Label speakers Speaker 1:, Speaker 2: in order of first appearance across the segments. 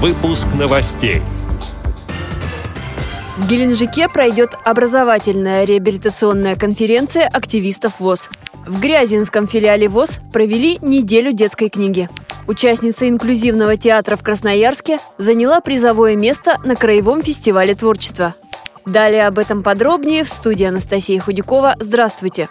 Speaker 1: Выпуск новостей.
Speaker 2: В Геленджике пройдет образовательная реабилитационная конференция активистов ВОЗ. В Грязинском филиале ВОЗ провели неделю детской книги. Участница инклюзивного театра в Красноярске заняла призовое место на Краевом фестивале творчества. Далее об этом подробнее в студии Анастасия Худякова. Здравствуйте!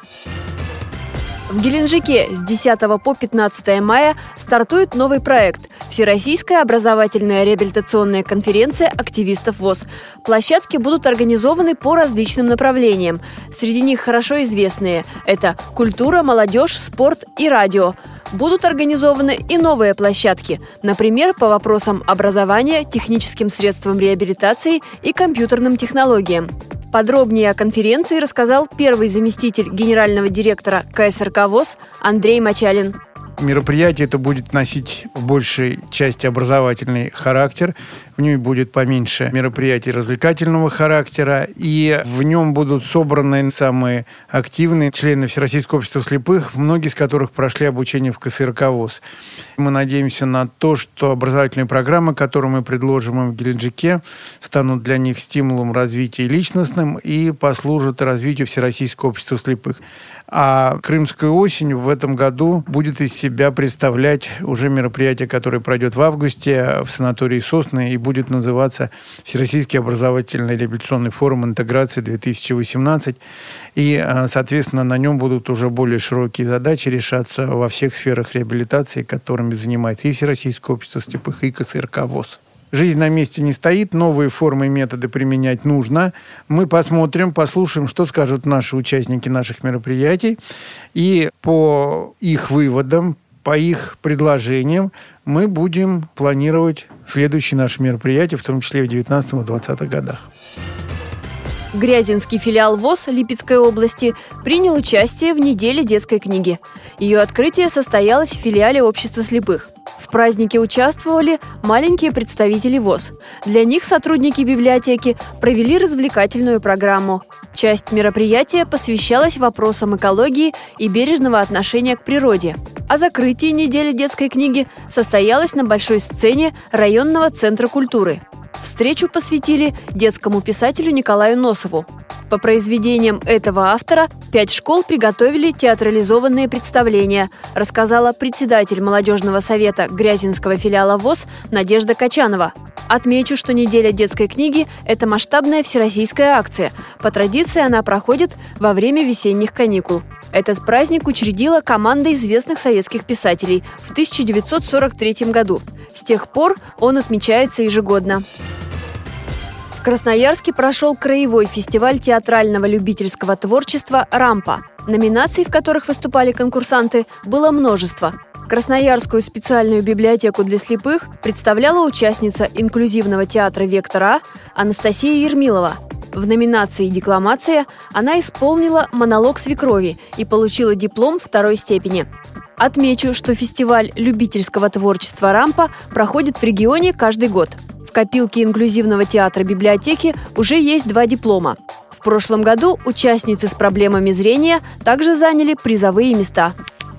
Speaker 2: В Геленджике с 10 по 15 мая стартует новый проект – Всероссийская образовательная реабилитационная конференция активистов ВОЗ. Площадки будут организованы по различным направлениям. Среди них хорошо известные – это культура, молодежь, спорт и радио. Будут организованы и новые площадки, например, по вопросам образования, техническим средствам реабилитации и компьютерным технологиям. Подробнее о конференции рассказал первый заместитель генерального директора КСРК ВОЗ Андрей Мачалин
Speaker 3: мероприятие это будет носить в большей части образовательный характер. В нем будет поменьше мероприятий развлекательного характера. И в нем будут собраны самые активные члены Всероссийского общества слепых, многие из которых прошли обучение в КСРК ВОЗ. Мы надеемся на то, что образовательные программы, которые мы предложим им в Геленджике, станут для них стимулом развития личностным и послужат развитию Всероссийского общества слепых. А Крымская осень в этом году будет из себя представлять уже мероприятие, которое пройдет в августе в санатории Сосны и будет называться Всероссийский образовательный реабилитационный форум интеграции 2018. И, а, соответственно, на нем будут уже более широкие задачи решаться во всех сферах реабилитации, которыми занимается и Всероссийское общество слепых, и КСРК ВОЗ. Жизнь на месте не стоит, новые формы и методы применять нужно. Мы посмотрим, послушаем, что скажут наши участники наших мероприятий. И по их выводам, по их предложениям мы будем планировать следующие наши мероприятия, в том числе в 19-20 годах.
Speaker 2: Грязинский филиал ВОЗ Липецкой области принял участие в неделе детской книги. Ее открытие состоялось в филиале Общества слепых. В празднике участвовали маленькие представители ВОЗ. Для них сотрудники библиотеки провели развлекательную программу. Часть мероприятия посвящалась вопросам экологии и бережного отношения к природе. А закрытие недели детской книги состоялось на большой сцене районного центра культуры. Встречу посвятили детскому писателю Николаю Носову. По произведениям этого автора пять школ приготовили театрализованные представления, рассказала председатель молодежного совета Грязинского филиала ВОЗ Надежда Качанова. Отмечу, что неделя детской книги – это масштабная всероссийская акция. По традиции она проходит во время весенних каникул. Этот праздник учредила команда известных советских писателей в 1943 году. С тех пор он отмечается ежегодно. Красноярске прошел краевой фестиваль театрального любительского творчества «Рампа». Номинаций, в которых выступали конкурсанты, было множество. Красноярскую специальную библиотеку для слепых представляла участница инклюзивного театра «Вектора» Анастасия Ермилова. В номинации «Декламация» она исполнила монолог свекрови и получила диплом второй степени. Отмечу, что фестиваль любительского творчества «Рампа» проходит в регионе каждый год – копилке инклюзивного театра библиотеки уже есть два диплома. В прошлом году участницы с проблемами зрения также заняли призовые места.